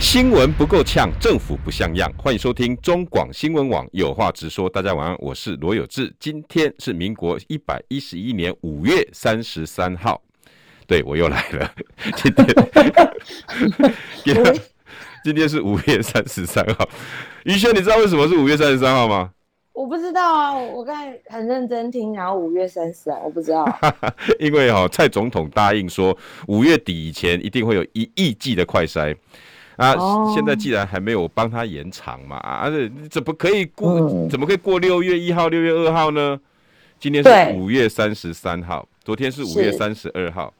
新闻不够呛，政府不像样。欢迎收听中广新闻网有话直说。大家晚安我是罗有志。今天是民国一百一十一年五月三十三号，对，我又来了。今天，今天是五月三十三号。于轩，你知道为什么是五月三十三号吗？我不知道啊，我刚才很认真听，然后五月三十啊，我不知道。因为哈、哦，蔡总统答应说，五月底以前一定会有一亿剂的快筛。啊，现在既然还没有帮他延长嘛，啊，你怎么可以过？嗯、怎么可以过六月一号、六月二号呢？今天是五月三十三号，昨天是五月三十二号，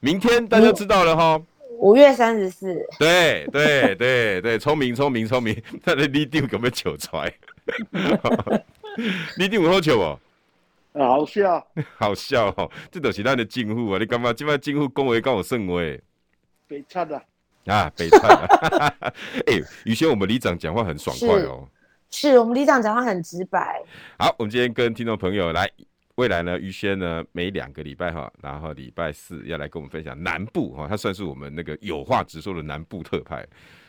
明天大家知道了哈。五月三十四。对对对对，聪明聪明聪明，他的立定有没有糗出来？立定有好笑哦，好笑，好笑哦，这都是咱的政府啊！你干嘛？今摆政府讲话跟我算话？被插了。啊，北灿！哎、欸，宇轩，我们里长讲话很爽快哦。是，我们里长讲话很直白。好，我们今天跟听众朋友来，未来呢，于轩呢，每两个礼拜哈，然后礼拜四要来跟我们分享南部哈，他算是我们那个有话直说的南部特派。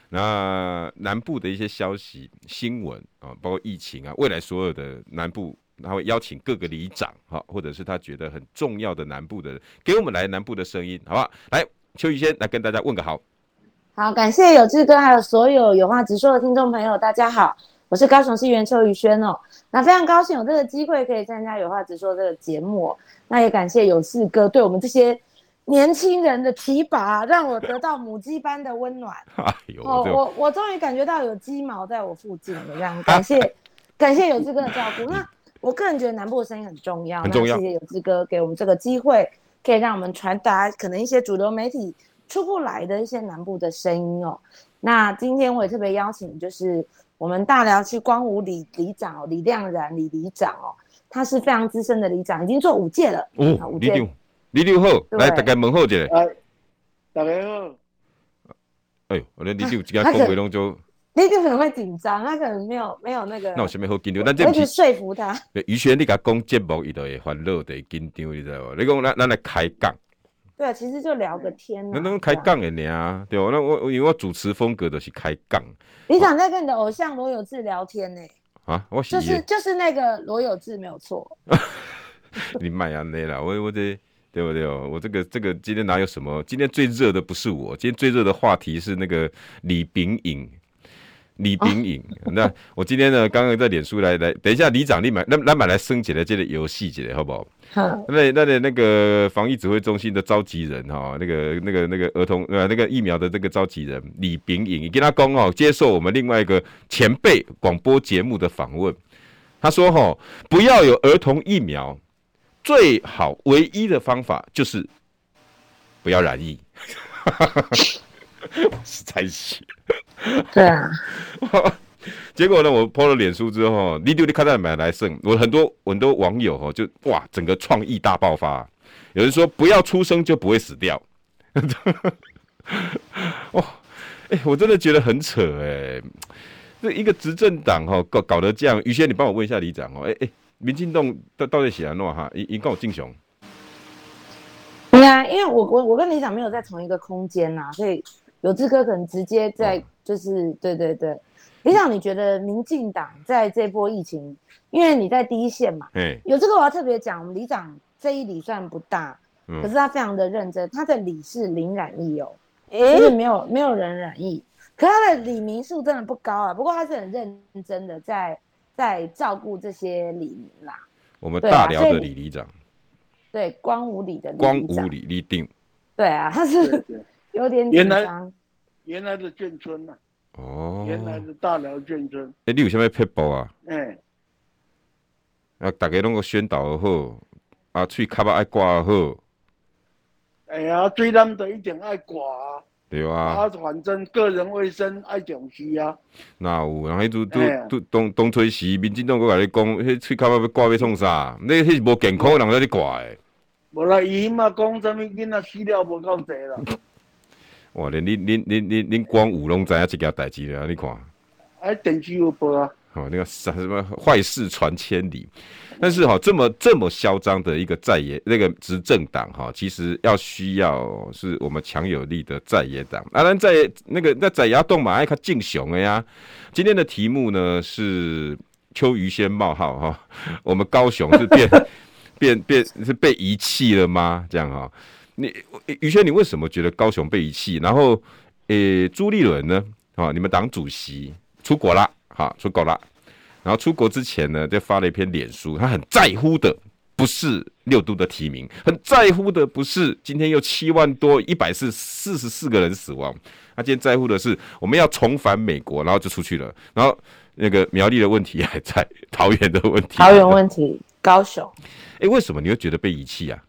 那南部的一些消息、新闻啊，包括疫情啊，未来所有的南部，他会邀请各个里长哈，或者是他觉得很重要的南部的人，给我们来南部的声音，好不好？来，邱宇轩来跟大家问个好。好，感谢有志哥，还有所有有话直说的听众朋友，大家好，我是高雄市议员邱宇轩哦。那非常高兴有这个机会可以参加有话直说这个节目，那也感谢有志哥对我们这些年轻人的提拔，让我得到母鸡般的温暖。哎呦，哦，我我终于感觉到有鸡毛在我附近了，这样感谢感谢有志哥的照顾。那我个人觉得南部的声音很重要，很重要。谢谢有志哥给我们这个机会，可以让我们传达可能一些主流媒体。出不来的一些南部的声音哦，那今天我也特别邀请，就是我们大寮区光武里里长哦，李亮然李里长哦，他是非常资深的里长，已经做五届了。嗯，五届。里长，里长好，来大家问候一下。哎，大家好。哎呦，我的李六今天讲话拢就。里长可能会紧张，他可能没有没有那个。那我先没好紧张，但这不是说服他。于轩，你甲讲节目，伊就会烦恼的紧张，你知道不？你讲咱咱来开讲。对啊，其实就聊个天那能开杠的呢？对我？那我因为我主持风格都是开杠。你想在跟你的偶像罗有志聊天呢？啊，我就是就是那个罗有志没有错。你买啊那啦，我我这对不对哦？我这个这个今天哪有什么？今天最热的不是我，今天最热的话题是那个李炳颖。李炳颖，哦、那我今天呢，刚刚在脸书来来，等一下李长立马来来买来升级的这个游戏节好不好？好。那那那那个防疫指挥中心的召集人哈，那个那个那个儿童呃那个疫苗的这个召集人李炳颖，你跟他讲哦，接受我们另外一个前辈广播节目的访问，他说哈，不要有儿童疫苗，最好唯一的方法就是不要染疫。实在是。对啊，结果呢？我 po 了脸书之后，你丢你看到买来胜，我很多很多网友哦，就哇，整个创意大爆发。有人说不要出生就不会死掉，哇，哎、欸，我真的觉得很扯哎、欸。这一个执政党哈搞搞得这样，于先，你帮我问一下李长哦，哎、欸、哎，民进党到到底写安怎哈？你你跟我敬雄。对啊，因为我我我跟李长没有在同一个空间呐，所以。有志哥可能直接在，就是对对对，李长，你觉得民进党在这波疫情，因为你在第一线嘛，嗯，有这个我要特别讲，我们李长这一里算不大，可是他非常的认真，他的里是零染疫哦，就是没有没有人染疫，可他的里民数真的不高啊，不过他是很认真的在在照顾这些里民啦。我们大寮的李里长，对，光武里的光武里立定，对啊，他是。有点紧张，原来的眷村呐，哦，原来的大寮眷村。哎，你有啥物撇步啊？哎，啊，大家拢个宣导好，啊，喙卡巴爱挂好。哎呀，最难的一定爱挂。对啊。啊，反正个人卫生爱重视啊。那有，然后都都都东东吹西，民进党搁甲你讲，迄喙口要挂要创啥？你迄是无健康的人在你挂的。无啦，伊嘛讲啥物囡仔死了无够济啦。哇，连恁恁恁恁恁光武拢知影这件代志了，你看。哎，电视有报啊。哦，那个什么坏事传千里，但是哈，这么这么嚣张的一个在野那个执政党哈，其实要需要是我们强有力的在野党。啊，咱在那个那在野党嘛，爱看敬雄的呀。今天的题目呢是邱于先冒号哈，我们高雄是变 变变是被遗弃了吗？这样哈，你于轩，你为什么觉得高雄被遗弃？然后，诶、欸，朱立伦呢？啊，你们党主席出国了。哈，出国了。然后出国之前呢，就发了一篇脸书。他很在乎的不是六都的提名，很在乎的不是今天又七万多一百四四十四个人死亡。他今天在乎的是我们要重返美国，然后就出去了。然后那个苗栗的问题还在，桃园的问题，桃园问题，高雄。哎，为什么你会觉得被遗弃啊？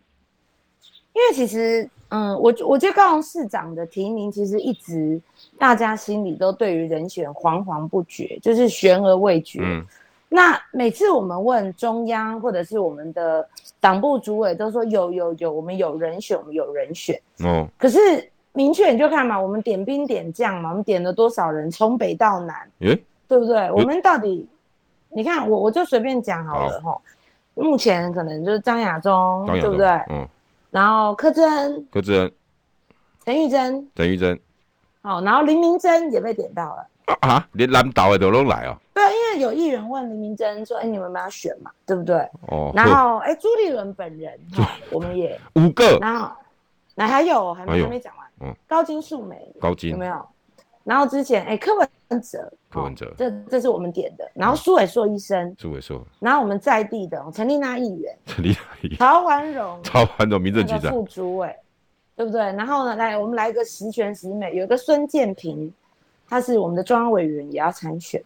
因为其实，嗯，我我觉得高雄市长的提名其实一直。大家心里都对于人选惶惶不决，就是悬而未决。嗯，那每次我们问中央或者是我们的党部主委，都说有有有，我们有人选，我们有人选。哦，可是明确你就看嘛，我们点兵点将嘛，我们点了多少人，从北到南，欸、对不对？我们到底，你看我我就随便讲好了哈。目前可能就是张亚中，对不对？嗯。然后柯志恩，柯志恩，陈玉珍，陈玉珍。好，然后林明珍也被点到了啊！连南岛的都都来哦。对，因为有艺人问林明珍说：“哎，你们要选嘛？对不对？”哦。然后，哎，朱立伦本人，我们也五个。然后，那还有还没还没讲完。嗯。高金素梅，高金有没有？然后之前，哎，柯文哲，柯文哲，这这是我们点的。然后苏伟硕医生，苏伟硕。然后我们在地的陈丽娜议员，陈丽娜议员，曹环荣，曹环荣民政局长，副主委。对不对？然后呢，来，我们来一个十全十美，有一个孙建平，他是我们的中央委员，也要参选。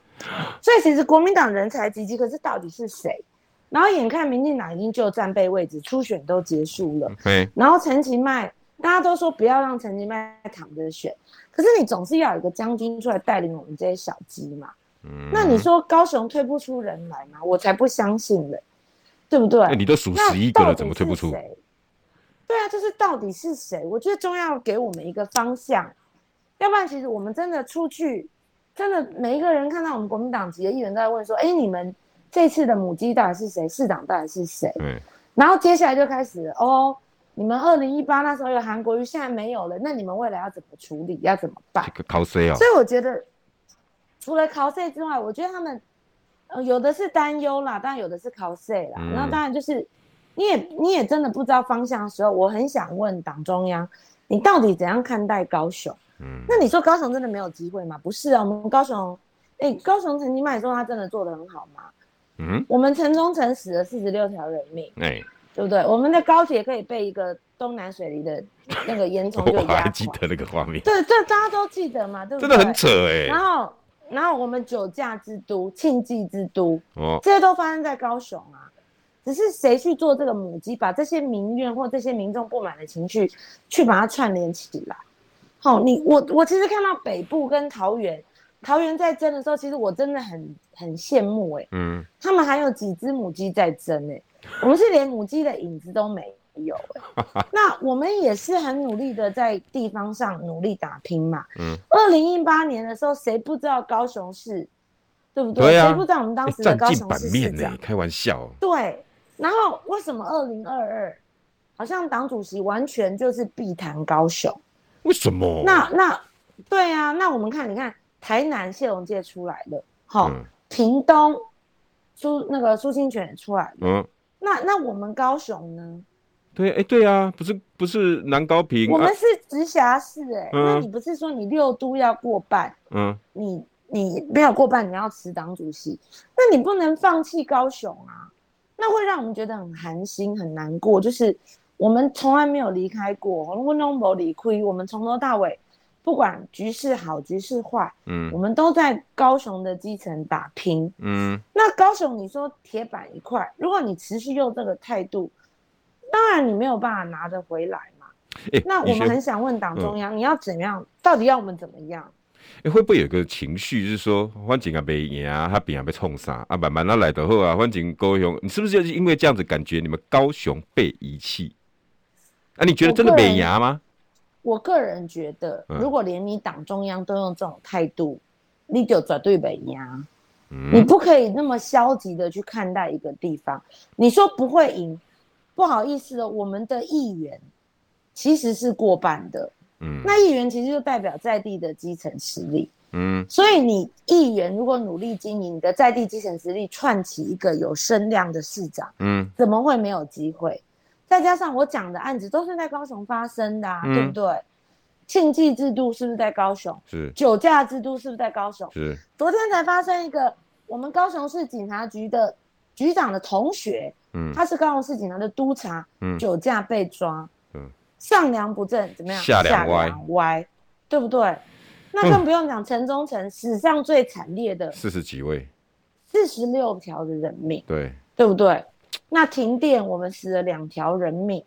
所以其实国民党人才济济，可是到底是谁？然后眼看民进党已经就战备位置，初选都结束了。然后陈其迈，大家都说不要让陈其迈躺着选，可是你总是要有一个将军出来带领我们这些小鸡嘛。嗯。那你说高雄推不出人来吗？我才不相信嘞，对不对？你都数十一个了，怎么推不出？对啊，就是到底是谁？我觉得中央要给我们一个方向，要不然其实我们真的出去，真的每一个人看到我们国民党籍的议员都在问说：“哎，你们这次的母鸡到底是谁？市长到底是谁？”嗯，然后接下来就开始哦，你们二零一八那时候有韩国瑜，现在没有了，那你们未来要怎么处理？要怎么办？这个考谁啊？所以我觉得，除了考 C 之外，我觉得他们呃有的是担忧啦，当然有的是考 C 啦，那、嗯、当然就是。你也你也真的不知道方向的时候，我很想问党中央，你到底怎样看待高雄？嗯，那你说高雄真的没有机会吗？不是啊，我们高雄，哎、欸，高雄曾经麦说他真的做的很好吗？嗯，我们城中城死了四十六条人命，哎、欸，对不对？我们的高铁可以被一个东南水泥的那个烟囱 就压垮，我还记得那个画面，对，这大家都记得嘛，对不对？真的很扯哎、欸。然后，然后我们酒驾之都、庆忌之都，哦，这些都发生在高雄啊。只是谁去做这个母鸡，把这些民怨或这些民众不满的情绪，去把它串联起来。好，你我我其实看到北部跟桃园，桃园在争的时候，其实我真的很很羡慕哎、欸，嗯，他们还有几只母鸡在争哎、欸，我们是连母鸡的影子都没有那我们也是很努力的在地方上努力打拼嘛，嗯，二零一八年的时候，谁不知道高雄市，对不对？谁、啊、不知道我们当时的高雄市市长？开玩笑，对。然后为什么二零二二好像党主席完全就是避谈高雄？为什么？那那对啊，那我们看，你看台南谢龙介出来了，好、嗯，屏东苏那个苏清泉也出来了，嗯，那那我们高雄呢？对，哎，对啊，不是不是南高平，我们是直辖市、欸，哎、嗯，那你不是说你六都要过半？嗯，你你没有过半，你要辞党主席，那你不能放弃高雄啊。那会让我们觉得很寒心、很难过，就是我们从来没有离开过，我们都没离开，我们从头到尾，不管局势好、局势坏，嗯，我们都在高雄的基层打拼，嗯，那高雄你说铁板一块，如果你持续用这个态度，当然你没有办法拿得回来嘛。欸、那我们很想问党中央，嗯、你要怎样？到底要我们怎么样？哎、欸，会不会有个情绪，就是说，反正啊，被赢啊，他饼啊被冲杀啊，慢慢他来的后啊，反正高雄，你是不是就是因为这样子感觉，你们高雄被遗弃？啊，你觉得真的被赢吗？我个人觉得，如果连你党中央都用这种态度，嗯、你就绝对被赢。嗯、你不可以那么消极的去看待一个地方。你说不会赢，不好意思哦，我们的议员其实是过半的。嗯，那议员其实就代表在地的基层实力。嗯，所以你议员如果努力经营你的在地基层实力，串起一个有声量的市长，嗯，怎么会没有机会？再加上我讲的案子都是在高雄发生的啊，嗯、对不对？庆忌制度是不是在高雄？是。酒驾制度是不是在高雄？是。昨天才发生一个，我们高雄市警察局的局长的同学，嗯，他是高雄市警察的督察，嗯，酒驾被抓。上梁不正怎么样？下梁歪，歪，对不对？那更不用讲，城中城史上最惨烈的四十几位，四十六条的人命，对，对不对？那停电，我们死了两条人命，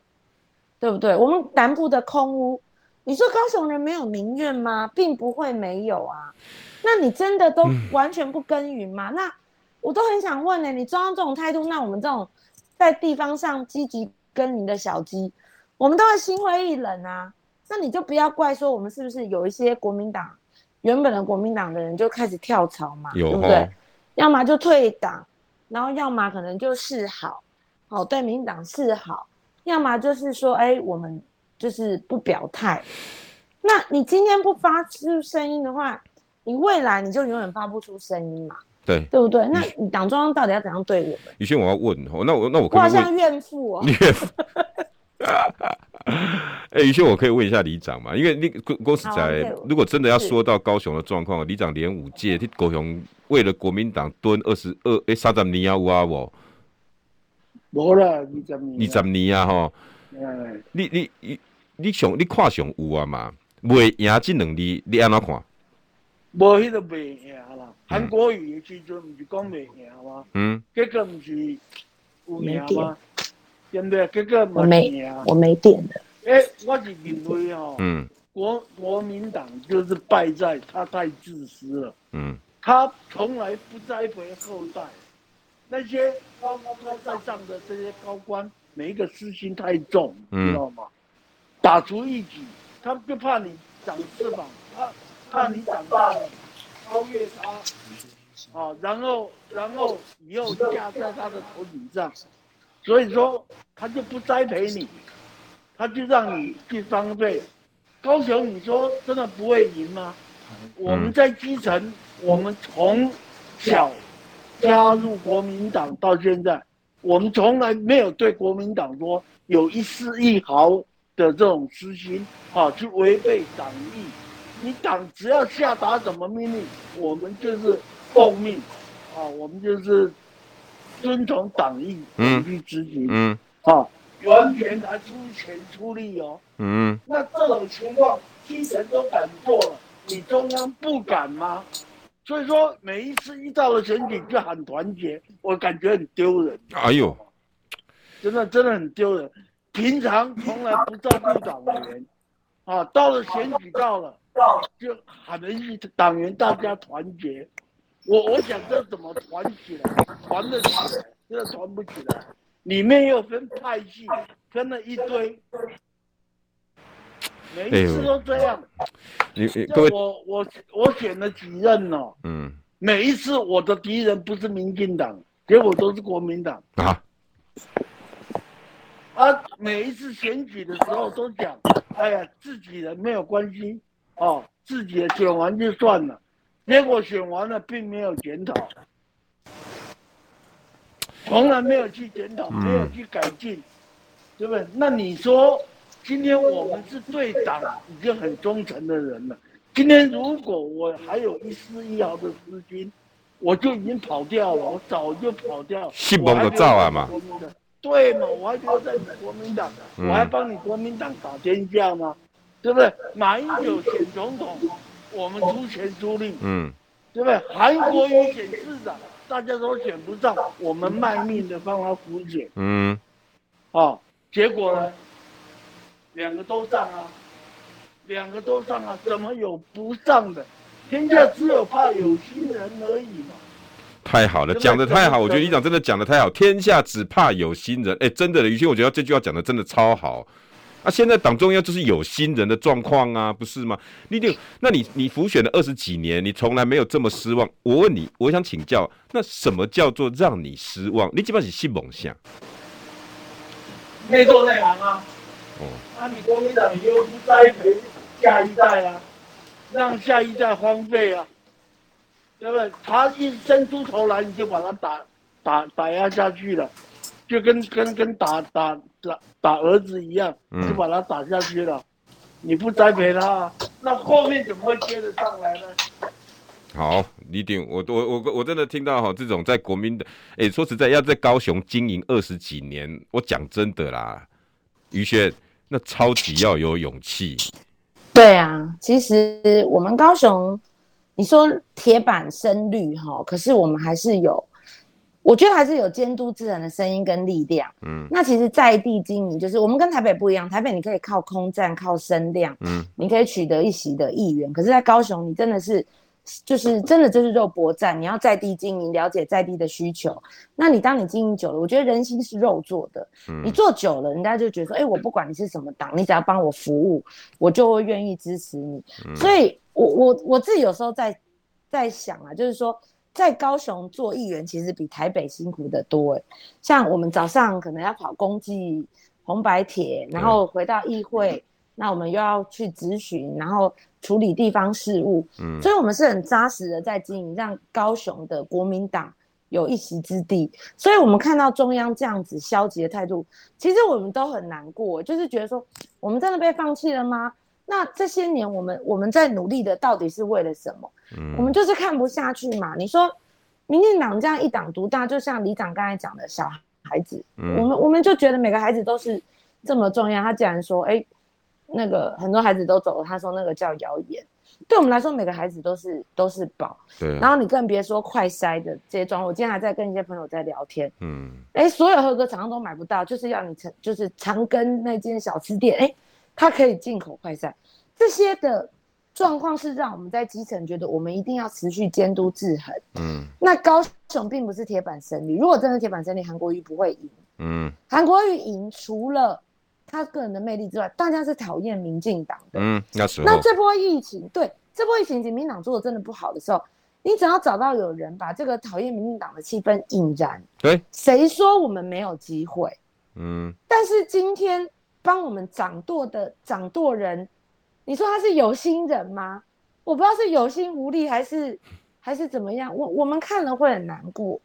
对不对？我们南部的空屋，你说高雄人没有民怨吗？并不会没有啊。那你真的都完全不耕耘吗？嗯、那我都很想问呢、欸，你中央这种态度，那我们这种在地方上积极耕耘的小鸡。我们都会心灰意冷啊，那你就不要怪说我们是不是有一些国民党原本的国民党的人就开始跳槽嘛，对不对？要么就退党，然后要么可能就示好，哦，对民党示好，要么就是说，哎，我们就是不表态。那你今天不发出声音的话，你未来你就永远发不出声音嘛，对，对不对？那你党中央到底要怎样对我们？宇轩，我要问，那我那我可我好像怨妇哦，怨妇。哎，宇轩，我可以问一下里长嘛？因为你公公司在，如果真的要说到高雄的状况，里长连五届，替高雄为了国民党蹲二十二哎三十年啊有啊无？无啦，二十年。二十年啊吼！你你你你上你看上有啊嘛？未赢这两年，你安怎看？无迄个未赢啦，韩国语的时阵毋是讲未赢吗？嗯，结果毋是有赢吗？对不对？这个我没，我没电的。哎，我是认为哦，嗯，国国民党就是败在他太自私了。嗯，他从来不栽培后代，那些高高在上的这些高官，每一个私心太重，你、知道吗？打出一举，他就怕你长翅膀，怕怕你长大了超越他，啊，然后然后你又架在他的头顶上。所以说，他就不栽培你，他就让你去分配。高雄，你说真的不会赢吗？我们在基层，我们从小加入国民党到现在，我们从来没有对国民党说有一丝一毫的这种私心啊，去违背党意。你党只要下达什么命令，我们就是奉命啊，我们就是。遵从党意，嗯，去执行，嗯，啊，完全来出钱出力哦，嗯，那这种情况，基层都敢做了，你中央不敢吗？所以说，每一次遇到了选举就喊团结，我感觉很丢人。哎呦，真的真的很丢人。平常从来不照顾党员，啊，到了选举到了，就喊了一党员大家团结。我我想这怎么团起来？团得起来，真的团不起来。里面又分派系，分了一堆，每一次都这样。你各位，我我我选了几任哦。嗯。每一次我的敌人不是民进党，结果都是国民党。啊。啊，每一次选举的时候都讲，哎呀，自己人没有关系，哦，自己的选完就算了。结果选完了，并没有检讨，从来没有去检讨，没有去改进，嗯、对不对？那你说，今天我们是对党已经很忠诚的人了。今天如果我还有一丝一毫的私心，我就已经跑掉了，我早就跑掉了。信蒙的造啊嘛？对嘛？我还留在你国民党，嗯、我还帮你国民党打天下吗？对不对？马英九选总统。我们出钱出力，嗯，对不对？韩国瑜选市长，大家都选不上，我们卖命的帮他扶选，嗯，哦，结果呢？两个都上啊，两个都上啊，怎么有不上的？天下只有怕有心人而已嘛。太好了，讲的太好，我觉得里长真的讲的太好。天下只怕有心人，哎、欸，真的，于谦，我觉得这句话讲的真的超好。啊，现在党中央就是有心人的状况啊，不是吗？你就，那你你浮选了二十几年，你从来没有这么失望。我问你，我想请教，那什么叫做让你失望？你基本上是信梦想，内做内行啊。哦，那、啊、你国民党又不栽培下一代啊，让下一代荒废啊？对不对？他一伸出头来，你就把他打打打压下去了，就跟跟跟打打打打儿子一样，就把他打下去了。嗯、你不栽培他，那后面怎么会接得上来呢？好，李鼎，我我我我真的听到哈，这种在国民的，哎，说实在，要在高雄经营二十几年，我讲真的啦，于轩，那超级要有勇气。对啊，其实我们高雄。你说铁板深绿哈，可是我们还是有，我觉得还是有监督自然的声音跟力量。嗯，那其实在地经营就是我们跟台北不一样，台北你可以靠空战、靠声量，嗯，你可以取得一席的议员。可是，在高雄你真的是，就是真的就是肉搏战，你要在地经营，了解在地的需求。那你当你经营久了，我觉得人心是肉做的，嗯，你做久了，人家就觉得说，哎、欸，我不管你是什么党，你只要帮我服务，我就会愿意支持你。嗯，所以。我我我自己有时候在在想啊，就是说在高雄做议员，其实比台北辛苦的多诶。像我们早上可能要跑公祭红白帖，然后回到议会，那我们又要去咨询，然后处理地方事务。嗯，所以我们是很扎实的在经营，让高雄的国民党有一席之地。所以我们看到中央这样子消极的态度，其实我们都很难过，就是觉得说，我们真的被放弃了吗？那这些年，我们我们在努力的到底是为了什么？嗯，我们就是看不下去嘛。你说，民进党这样一党独大，就像李长刚才讲的小孩子，嗯，我们我们就觉得每个孩子都是这么重要。他竟然说，哎，那个很多孩子都走了，他说那个叫谣言。对我们来说，每个孩子都是都是宝。对。然后你更别说快筛的这些装，我今天还在跟一些朋友在聊天。嗯。哎，所有合格厂商都买不到，就是要你成就是长庚那间小吃店，哎。它可以进口快筛，这些的状况是让我们在基层觉得我们一定要持续监督制衡。嗯，那高雄并不是铁板胜利，如果真的铁板胜利，韩国瑜不会赢。嗯，韩国瑜赢除了他个人的魅力之外，大家是讨厌民进党的。嗯，那时候那这波疫情，对这波疫情，民进党做的真的不好的时候，你只要找到有人把这个讨厌民进党的气氛引燃，对，谁说我们没有机会？嗯，但是今天。帮我们掌舵的掌舵人，你说他是有心人吗？我不知道是有心无力还是还是怎么样。我我们看了会很难过，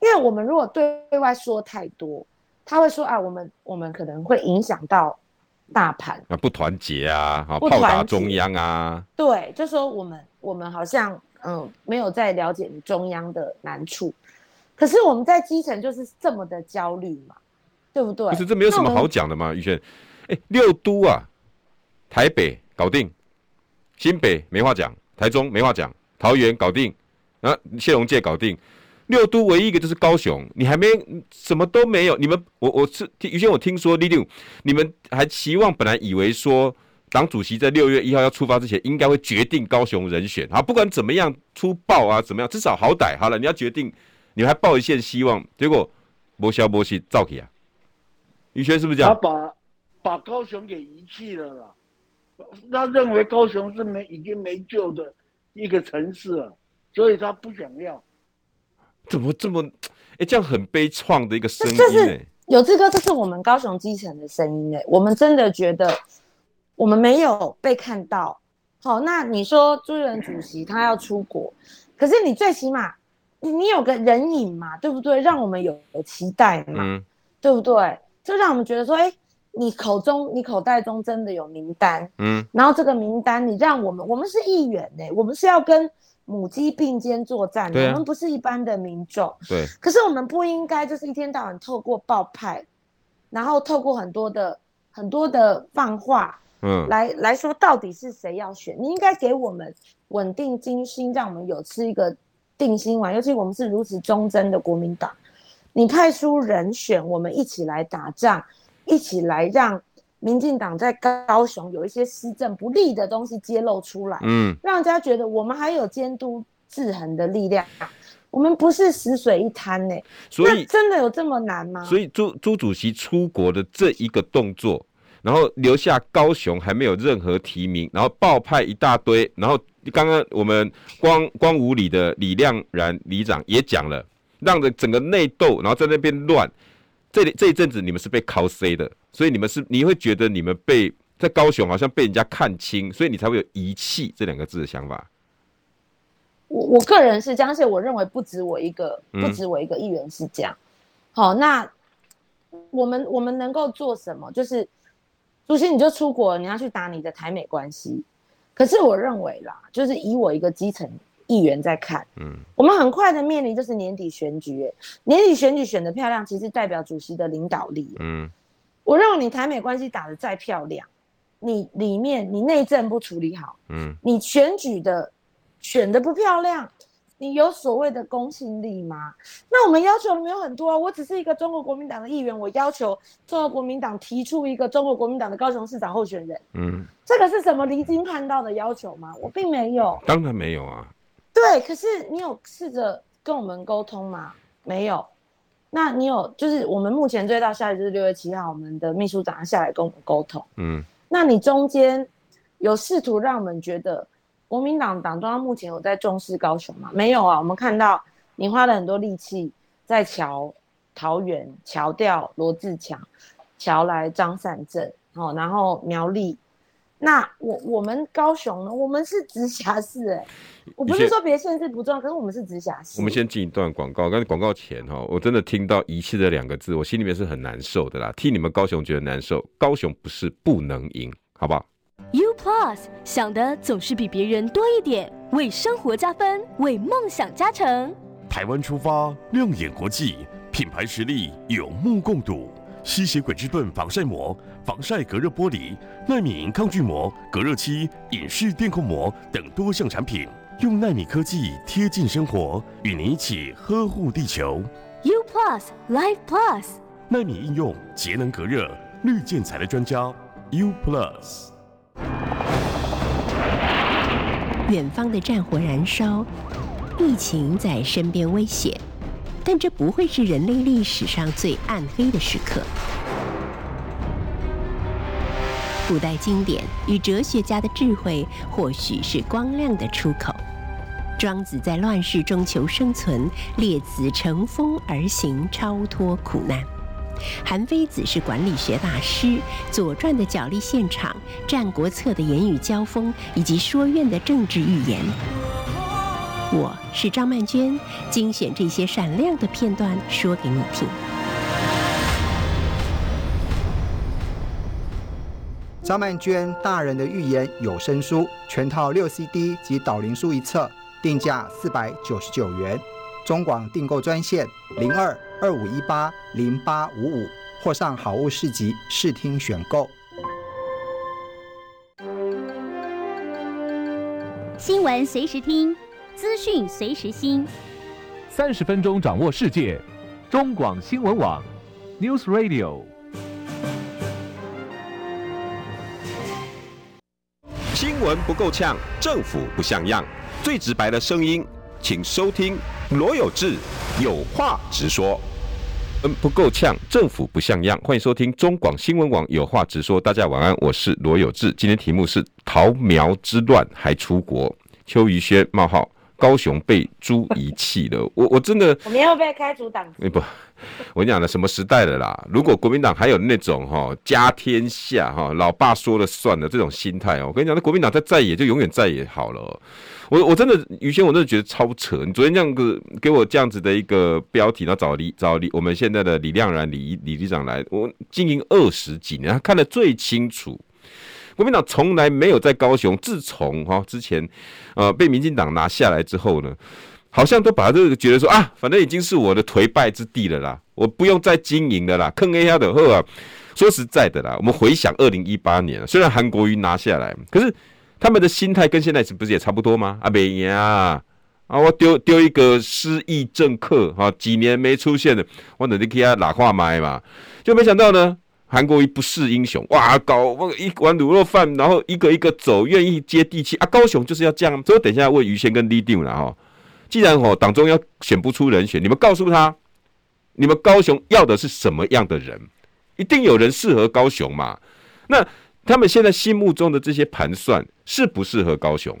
因为我们如果对外说太多，他会说啊，我们我们可能会影响到大盘，那不团结啊，好，炮打中央啊。对，就说我们我们好像嗯没有在了解你中央的难处，可是我们在基层就是这么的焦虑嘛。对不对？不是，这没有什么好讲的嘛，宇轩。哎，六都啊，台北搞定，新北没话讲，台中没话讲，桃园搞定，啊，谢龙介搞定，六都唯一一个就是高雄，你还没什么都没有。你们，我我是宇轩，我听说李六，你们还期望本来以为说党主席在六月一号要出发之前，应该会决定高雄人选啊，不管怎么样出报啊，怎么样，至少好歹好了，你要决定，你还抱一线希望，结果没消没息，照起啊。宇轩是不是这样？他把把高雄给遗弃了啦，他认为高雄是没已经没救的一个城市了，所以他不想要。怎么这么哎、欸？这样很悲怆的一个声音哎、欸。有志哥，这是我们高雄基层的声音哎、欸。我们真的觉得我们没有被看到。好，那你说朱立伦主席他要出国，可是你最起码你有个人影嘛，对不对？让我们有有期待嘛，嗯、对不对？就让我们觉得说，哎、欸，你口中、你口袋中真的有名单，嗯，然后这个名单，你让我们，我们是议员呢、欸，我们是要跟母鸡并肩作战的，啊、我们不是一般的民众，对。可是我们不应该就是一天到晚透过报派，然后透过很多的很多的放话，嗯，来来说到底是谁要选？你应该给我们稳定军心，让我们有吃一个定心丸，尤其我们是如此忠贞的国民党。你派出人选，我们一起来打仗，一起来让民进党在高雄有一些施政不利的东西揭露出来，嗯，让人家觉得我们还有监督制衡的力量，我们不是死水一滩呢。所以真的有这么难吗？所以朱朱主席出国的这一个动作，然后留下高雄还没有任何提名，然后爆派一大堆，然后刚刚我们光光武里的李亮然里长也讲了，让的整个内斗，然后在那边乱。这这一阵子你们是被靠 C 的，所以你们是你会觉得你们被在高雄好像被人家看轻，所以你才会有遗弃这两个字的想法。我我个人是这样，而且我认为不止我一个，不止我一个议员是这样。嗯、好，那我们我们能够做什么？就是主席你就出国，你要去打你的台美关系。可是我认为啦，就是以我一个基层。议员在看，嗯，我们很快的面临就是年底选举，欸，年底选举选得漂亮，其实代表主席的领导力，嗯，我认为你台美关系打得再漂亮，你里面你内政不处理好，嗯，你选举的选的不漂亮，你有所谓的公信力吗？那我们要求的没有很多啊，我只是一个中国国民党的议员，我要求中国国民党提出一个中国国民党的高雄市长候选人，嗯，这个是什么离经叛道的要求吗？我并没有，当然没有啊。对，可是你有试着跟我们沟通吗？没有。那你有，就是我们目前追到下来就是六月七号，我们的秘书长下来跟我们沟通。嗯，那你中间有试图让我们觉得国民党党中央目前有在重视高雄吗？没有啊。我们看到你花了很多力气在桥桃园、桥调罗志强、桥来张善政，哦，然后苗栗。那我我们高雄呢？我们是直辖市哎，我不是说别的县市不重要，可是我们是直辖市。我们先进一段广告，但是广告前哈，我真的听到遗弃这两个字，我心里面是很难受的啦。替你们高雄觉得难受，高雄不是不能赢，好不好？U Plus 想的总是比别人多一点，为生活加分，为梦想加成。台湾出发，亮眼国际品牌实力有目共睹。吸血鬼之盾防晒膜、防晒隔热玻璃、纳米抗菌膜、隔热漆、隐式电控膜等多项产品，用纳米科技贴近生活，与您一起呵护地球。U Plus Life Plus，纳米应用节能隔热绿建材的专家。U Plus，远方的战火燃烧，疫情在身边威胁。但这不会是人类历史上最暗黑的时刻。古代经典与哲学家的智慧，或许是光亮的出口。庄子在乱世中求生存，列子乘风而行，超脱苦难。韩非子是管理学大师，《左传》的角力现场，《战国策》的言语交锋，以及《说苑》的政治预言。我是张曼娟，精选这些闪亮的片段说给你听。张曼娟大人的预言有声书全套六 CD 及导灵书一册，定价四百九十九元。中广订购专线零二二五一八零八五五，或上好物市集试听选购。新闻随时听。资讯随时新，三十分钟掌握世界。中广新闻网，News Radio。新闻不够呛，政府不像样，最直白的声音，请收听罗有志有话直说。嗯，不够呛，政府不像样，欢迎收听中广新闻网有话直说。大家晚安，我是罗有志。今天题目是桃苗之乱还出国，邱于轩冒号。高雄被猪遗弃了，我我真的，我们要被开除党籍。不，我跟你讲了，什么时代了啦？如果国民党还有那种哈家天下哈，老爸说了算的这种心态哦，我跟你讲，那国民党再在野就永远在野好了。我我真的于谦，我真的觉得超扯。你昨天这样子给我这样子的一个标题，然后找李找李我们现在的李亮然李李局长来，我经营二十几年，他看得最清楚。国民党从来没有在高雄，自从哈之前，呃被民进党拿下来之后呢，好像都把这个觉得说啊，反正已经是我的颓败之地了啦，我不用再经营的啦，坑 A 下的后啊。说实在的啦，我们回想二零一八年，虽然韩国瑜拿下来，可是他们的心态跟现在是不是也差不多吗？啊，没呀，啊，我丢丢一个失意政客，哈，几年没出现的，我等于给他拉话麦嘛，就没想到呢。韩国瑜不是英雄哇，搞一碗卤肉饭，然后一个一个走，愿意接地气啊。高雄就是要这样，所以等一下问于谦跟李定了哈。既然吼党中央选不出人选，你们告诉他，你们高雄要的是什么样的人？一定有人适合高雄嘛？那他们现在心目中的这些盘算适不适合高雄？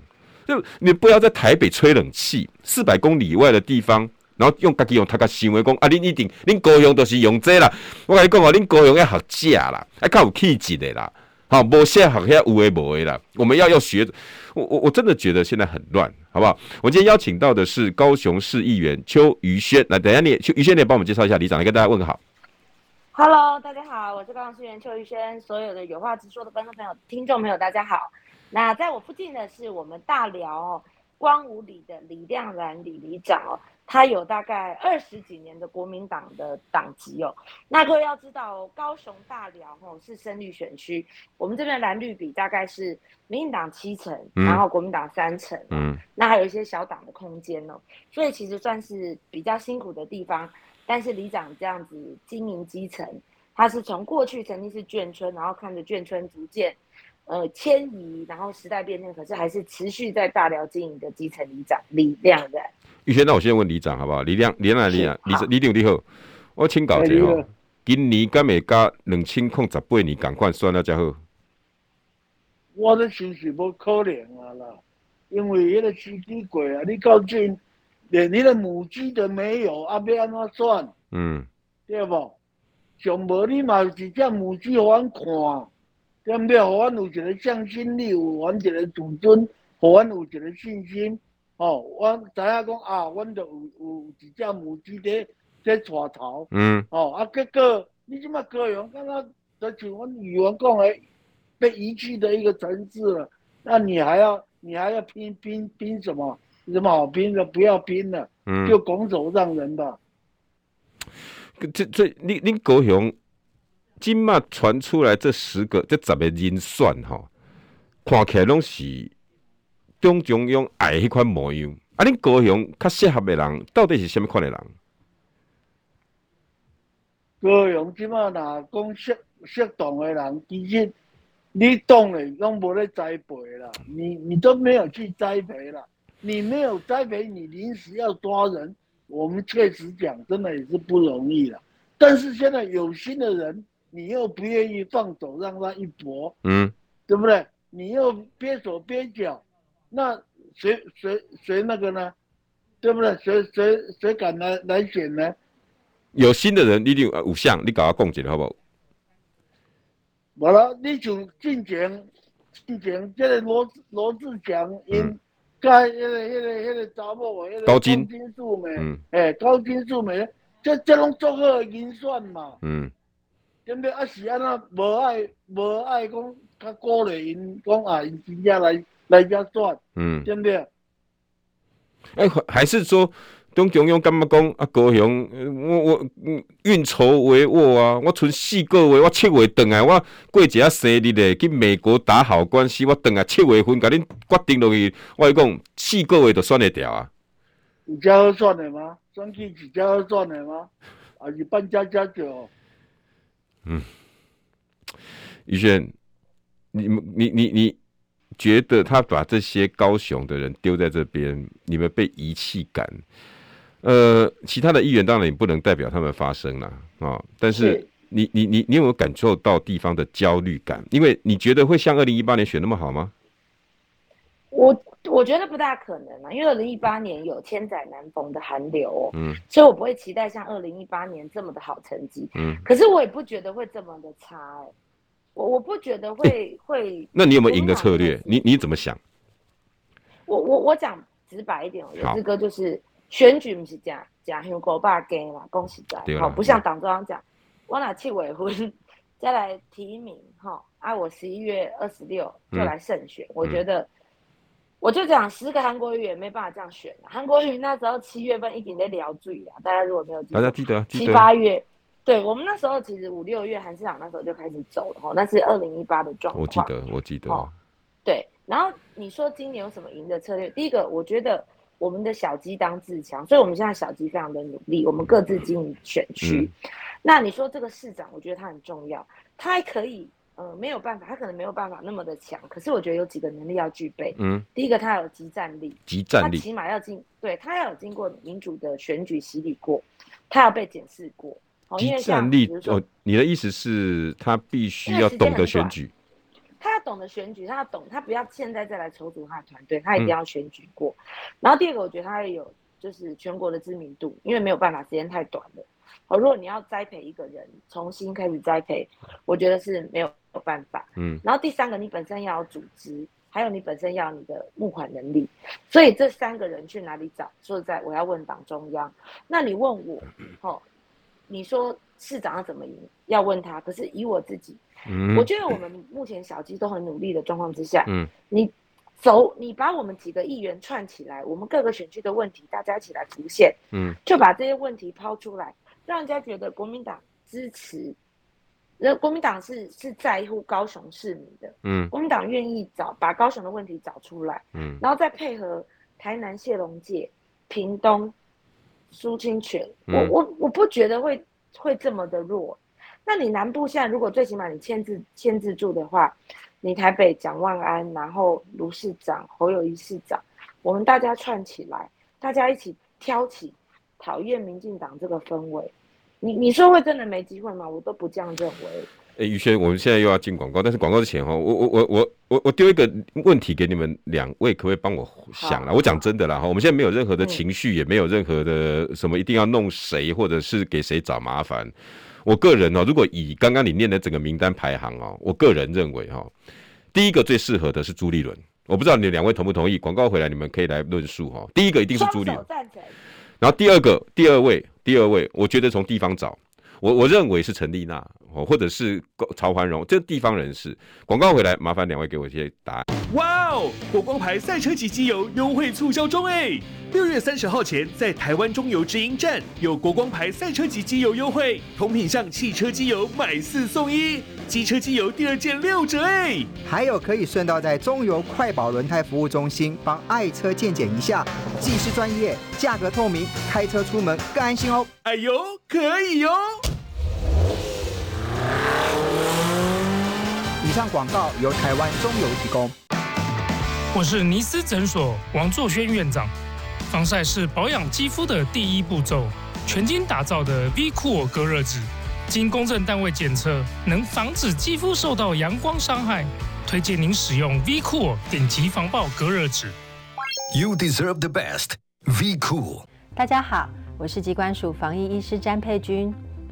就你不要在台北吹冷气，四百公里以外的地方，然后用家己用他个行为讲啊，恁一定恁高雄都是用这啦。我跟你讲哦，恁高雄要好假啦，还较有气质的啦，好，无些好像有为无为啦。我们要要学，我我我真的觉得现在很乱，好不好？我今天邀请到的是高雄市议员邱于轩，来，等下你邱于轩，你也帮我们介绍一下里长，来跟大家问个好。Hello，大家好，我是高雄市议员邱于轩，所有的有话直说的观众朋友、听众朋友，大家好。那在我附近的是我们大寮，光武里的李亮然李里长哦，他有大概二十几年的国民党的党籍哦。那各位要知道，高雄大寮哦是深绿选区，我们这边蓝绿比大概是民进党七成，然后国民党三成，嗯，那还有一些小党的空间哦，所以其实算是比较辛苦的地方。但是里长这样子经营基层，他是从过去曾经是眷村，然后看着眷村逐渐。呃，迁移，然后时代变迁，可是还是持续在大寮经营的基层里长李亮的。于轩，那我先问里长好不好？李亮，李亮，李亮，李李长你好，我请教一下哦。今年敢会加两千零十八年，赶快算了才好。我的情绪无可能啊啦，因为迄个时机过啊，你究竟连你的母鸡都没有，啊，要安怎算？嗯，对不？上无你嘛一只母鸡还看。对不对？互阮有一个向心力，有阮一个自尊，互阮有一个信心。哦，我知影讲啊，阮就有有一只母鸡在在带头。嗯。哦，啊，结果你即马高雄，刚刚就像阮语文讲的，被遗弃的一个城市了。那你还要你还要拼拼拼什么？有什么好拼的？不要拼了，嗯，就拱手让人吧。这这，你你高雄。今嘛传出来这十个这十个人选吼，看起来拢是中中央爱迄款模样。啊，恁高雄较适合的人到底是什么款的人？高雄今嘛若讲适适当的人，其实你当然拢无咧栽培啦，你你都没有去栽培啦，你没有栽培，你临时要抓人，我们确实讲，真的也是不容易啦。但是现在有心的人。你又不愿意放手让他一搏，嗯，对不对？你又边手边脚，那谁谁谁那个呢？对不对？谁谁谁敢来来选呢？有心的人，你就有像你搞个共解好不好？完了，你就进前进前，这个罗罗志强因该迄个那个那个查某，那个高金素梅，嗯，哎，高金素梅，这这拢做好人选嘛，嗯。对不对？啊是安那无爱无爱讲较鼓励因讲啊，因真正来来遮转，嗯，对不对？哎、欸，还是说中共用干嘛讲啊？高雄，我我运筹帷幄啊！我存四个月，我七月转来，我过一下生日嘞，去美国打好关系，我转来七月份，甲恁决定落去，我讲四个月就算得掉啊？有遮好选的吗？选举是遮好选的吗？还是搬家家酒？嗯，于轩，你们你你你觉得他把这些高雄的人丢在这边，你们被遗弃感？呃，其他的议员当然也不能代表他们发声了啊。但是你你你你有没有感受到地方的焦虑感？因为你觉得会像二零一八年选那么好吗？我。我觉得不大可能啊，因为二零一八年有千载难逢的寒流，哦，嗯，所以我不会期待像二零一八年这么的好成绩，嗯，可是我也不觉得会这么的差，欸，我我不觉得会，欸，会。那你有没有赢的策略？你你怎么想？我我我讲直白一点，喔，有志哥就是选举不是假假香狗爸给嘛，恭喜在，好，不像党中央讲，我拿七尾婚再来提名哈，啊，我十一月二十六就来胜选，嗯，我觉得。我就讲十个韩国瑜也没办法这样选。韩国瑜那时候七月份一定在聊醉啊，大家如果没有记得，大家记得七八月，对我们那时候其实五六月韩市长那时候就开始走了哈，那是二零一八的状况。我记得，我记得。哦，对。然后你说今年有什么赢的策略？第一个，我觉得我们的小鸡当自强，所以我们现在小鸡非常的努力，我们各自经营选区。嗯那你说这个市长，我觉得他很重要，他还可以，呃，没有办法，他可能没有办法那么的强，可是我觉得有几个能力要具备。嗯，第一个他有集战力，集战力，他起码要经，对他要有经过民主的选举洗礼过，他要被检视过。即战力哦，你的意思是，他必须要懂得选举，他要懂得选举，他要懂，他不要现在再来筹组他的团队，他一定要选举过。嗯、然后第二个，我觉得他有就是全国的知名度，因为没有办法，时间太短了。哦，如果你要栽培一个人，重新开始栽培，我觉得是没有办法。嗯。然后第三个，你本身要有组织，还有你本身要有你的募款能力。所以这三个人去哪里找？说实在，我要问党中央。那你问我，哦。你说市长要怎么赢？要问他。可是以我自己，嗯，我觉得我们目前小鸡都很努力的状况之下，嗯，你走，你把我们几个议员串起来，我们各个选区的问题，大家一起来浮现，嗯，就把这些问题抛出来，让人家觉得国民党支持，那国民党是是在乎高雄市民的，嗯，国民党愿意找把高雄的问题找出来，嗯，然后再配合台南谢龙介、屏东。苏清泉，我我我不觉得会会这么的弱。那你南部现在如果最起码你牵制牵制住的话，你台北蒋万安，然后卢市长、侯友谊市长，我们大家串起来，大家一起挑起讨厌民进党这个氛围，你你说会真的没机会吗？我都不这样认为。哎，宇轩，我们现在又要进广告，但是广告之前哈，我我我我我我丢一个问题给你们两位，可不可以帮我想了？我讲真的啦哈，我们现在没有任何的情绪，也没有任何的什么一定要弄谁，或者是给谁找麻烦。我个人哦，如果以刚刚你念的整个名单排行哦，我个人认为哈，第一个最适合的是朱立伦，我不知道你们两位同不同意？广告回来你们可以来论述哈。第一个一定是朱立伦，然后第二个第二位第二位，我觉得从地方找。我我认为是陈丽娜，哦，或者是曹环荣，这地方人士。广告回来，麻烦两位给我一些答案。哇哦，国光牌赛车级机油优惠促销中哎！六月三十号前，在台湾中油直营站有国光牌赛车级机油优惠，同品项汽车机油买四送一，机车机油第二件六折哎！还有可以顺道在中油快保轮胎服务中心帮爱车健检一下，技师专业，价格透明，开车出门更安心哦。哎呦，可以哟、哦！上广告由台湾中油提供。我是尼斯诊所王作轩院长。防晒是保养肌肤的第一步骤，全金打造的 V Cool 隔热纸，经公证单位检测，能防止肌肤受到阳光伤害。推荐您使用 V Cool 顶级防爆隔热纸。You deserve the best. V Cool。大家好，我是疾管署防疫医师詹佩君。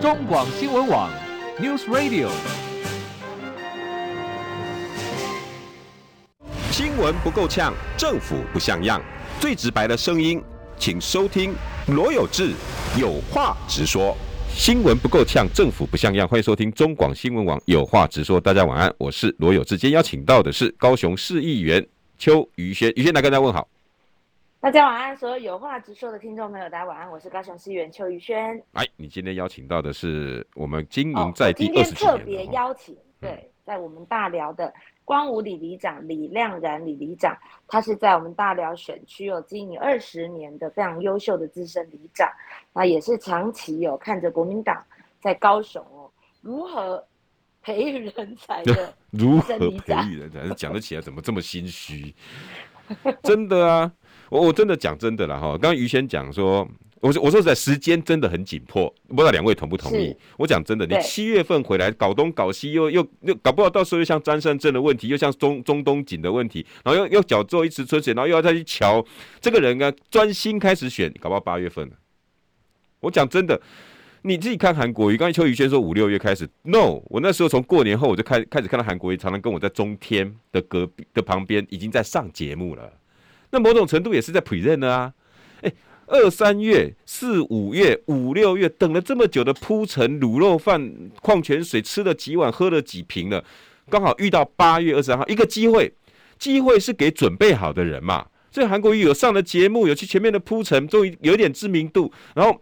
中广新闻网，News Radio。新闻不够呛，政府不像样，最直白的声音，请收听罗有志有话直说。新闻不够呛，政府不像样，欢迎收听中广新闻网有话直说。大家晚安，我是罗有志。今天邀请到的是高雄市议员邱宇轩，宇轩来跟大家问好。大家晚安，所有有话直说的听众朋友，大家晚安。我是高雄市议员邱宇轩。哎，你今天邀请到的是我们经营在地二十几年、哦、今天特别邀请，对，在我们大寮的光武里里长李亮然李里长，他是在我们大寮选区有经营二十年的非常优秀的资深里长，那也是长期有看着国民党在高雄哦如何培育人才的 如何培育人才，讲得起来怎么这么心虚？真的啊。我我真的讲真的了哈，刚刚于轩讲说，我说我说实在时间真的很紧迫，不知道两位同不同意？我讲真的，你七月份回来搞东搞西，又又又搞不好到时候又像张善政的问题，又像中中东锦的问题，然后又又搅做一池春水，然后又要再去瞧这个人啊，专心开始选，搞不好八月份了。我讲真的，你自己看韩国瑜，刚才邱宇轩说五六月开始，no，我那时候从过年后我就开开始看到韩国瑜，常常跟我在中天的隔壁的旁边已经在上节目了。那某种程度也是在 present 啊，哎，二三月、四五月、五六月，等了这么久的铺陈卤肉饭、矿泉水吃了几碗、喝了几瓶了，刚好遇到八月二十三号一个机会，机会是给准备好的人嘛。所以韩国瑜有上了节目，有去前面的铺陈，终于有点知名度，然后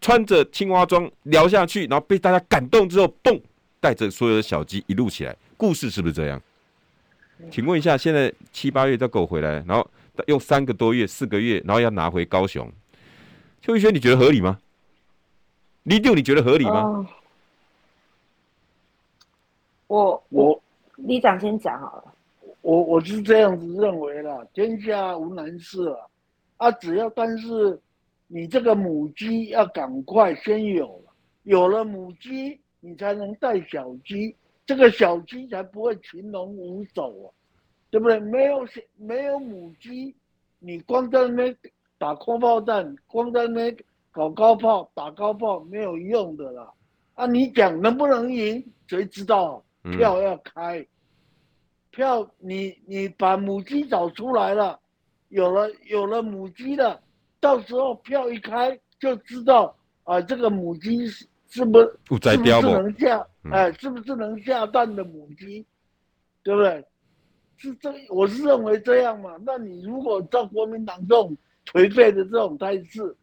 穿着青蛙装聊下去，然后被大家感动之后，嘣，带着所有的小鸡一路起来。故事是不是这样？请问一下，现在七八月再狗回来，然后用三个多月、四个月，然后要拿回高雄，邱玉轩，你觉得合理吗？李六，你觉得合理吗？呃、我我李长先讲好了。我我是这样子认为的，天下无难事啊，啊，只要但是你这个母鸡要赶快先有，有了母鸡，你才能带小鸡，这个小鸡才不会群龙无首啊，对不对？没有没有母鸡，你光在那边打空炮弹，光在那边搞高炮打高炮没有用的啦，啊，你讲能不能赢，谁知道？票要开。嗯票你你把母鸡找出来了，有了有了母鸡了，到时候票一开就知道啊，这个母鸡是是不是不是不是能下哎，是不是能下蛋的母鸡，对不对？是这我是认为这样嘛。那你如果照国民党这种颓废的这种态势，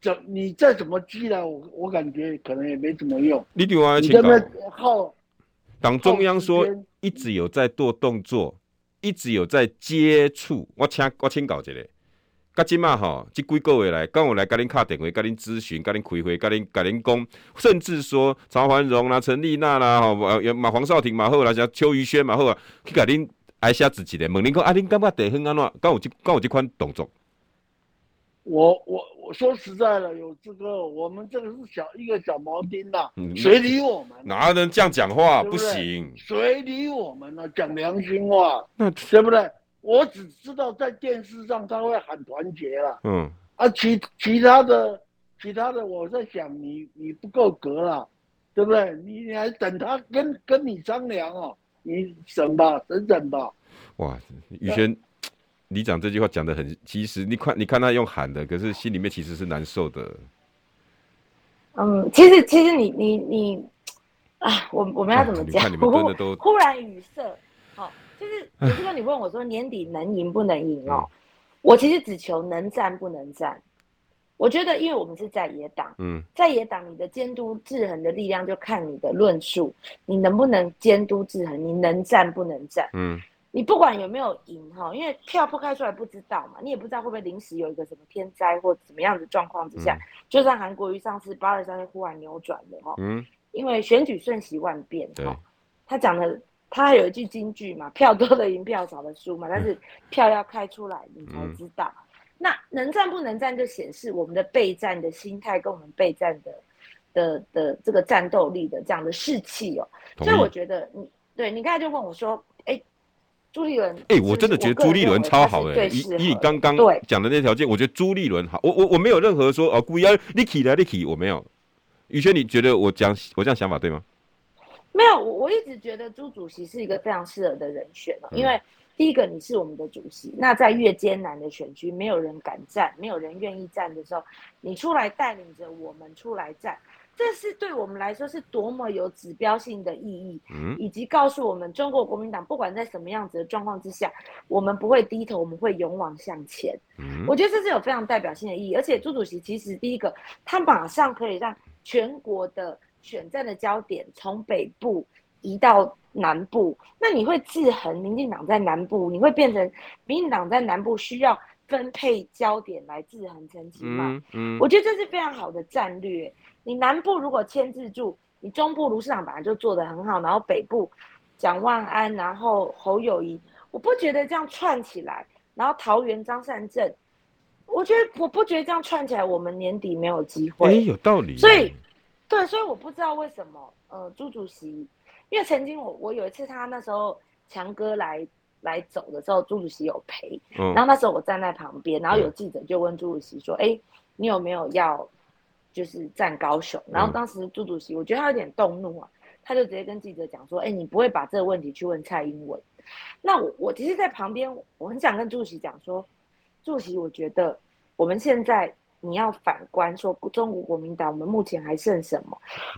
怎你再怎么激来，我我感觉可能也没怎么用。你另外请靠党中央说。一直有在做动作，一直有在接触。我请我请教一下，噶即嘛吼，即几个月来，刚我来跟您卡电话，跟您咨询，跟您开会，跟您跟您讲，甚至说曹环荣啦、陈丽娜啦，吼，马黄少廷嘛好啦，像邱宇轩嘛好啊，去跟您挨下自己的问您讲，啊，您感觉地方安怎？敢有这敢有这款动作。我我我说实在的，有这个，我们这个是小一个小毛丁呐，谁理我们？哪能这样讲话？不行，谁理我们呢？讲良心话，那对不对？我只知道在电视上他会喊团结了，嗯，啊，其其他的其他的，我在想你你不够格了，对不对？你你还等他跟跟你商量哦，你省吧，等等吧。哇，宇轩。你讲这句话讲的很，其实你看，你看他用喊的，可是心里面其实是难受的。嗯，其实其实你你你，啊，我我们要怎么讲？你看你们真的都忽然语塞。好、哦，就是有时候你问我说年底能赢不能赢哦、嗯，我其实只求能战不能战。我觉得，因为我们是在野党，嗯，在野党你的监督制衡的力量就看你的论述，你能不能监督制衡，你能战不能战，嗯。你不管有没有赢哈，因为票不开出来不知道嘛，你也不知道会不会临时有一个什么天灾或怎么样的状况之下，嗯、就算韩国瑜上次八二三忽然扭转的哈，嗯，因为选举瞬息万变哈，他讲的他还有一句金句嘛，票多的赢，票少的输嘛，但是票要开出来你才知道，嗯、那能战不能战就显示我们的备战的心态跟我们备战的的的这个战斗力的这样的士气哦，所以我觉得你对你刚才就问我说。哎朱立伦，哎、欸，我真的觉得朱立伦超好哎、欸！以以你刚刚讲的那条件，我觉得朱立伦好。我我我没有任何说哦，故意要你起来你起，我没有。宇轩，你觉得我讲我这样想法对吗？没有，我我一直觉得朱主席是一个非常适合的人选、嗯、因为第一个你是我们的主席，那在越艰难的选区，没有人敢站，没有人愿意站的时候，你出来带领着我们出来站。这是对我们来说是多么有指标性的意义，嗯，以及告诉我们中国国民党不管在什么样子的状况之下，我们不会低头，我们会勇往向前。嗯，我觉得这是有非常代表性的意义。而且朱主席其实第一个，他马上可以让全国的选战的焦点从北部移到南部，那你会制衡民进党在南部，你会变成民进党在南部需要分配焦点来制衡陈其迈。嗯，嗯，我觉得这是非常好的战略。你南部如果牵制住，你中部卢市长本来就做得很好，然后北部蒋万安，然后侯友谊，我不觉得这样串起来，然后桃园张善政，我觉得我不觉得这样串起来，我们年底没有机会。哎，有道理。所以，对，所以我不知道为什么，呃，朱主席，因为曾经我我有一次他那时候强哥来来走的时候，朱主席有陪，嗯，然后那时候我站在旁边，然后有记者就问朱主席说，哎，嗯，你有没有要？就是站高雄，然后当时朱主席，我觉得他有点动怒啊，他就直接跟记者讲说：“哎，你不会把这个问题去问蔡英文？”那我我其实，在旁边，我很想跟朱主席讲说：“朱主席，我觉得我们现在你要反观说，中国国民党我们目前还剩什么？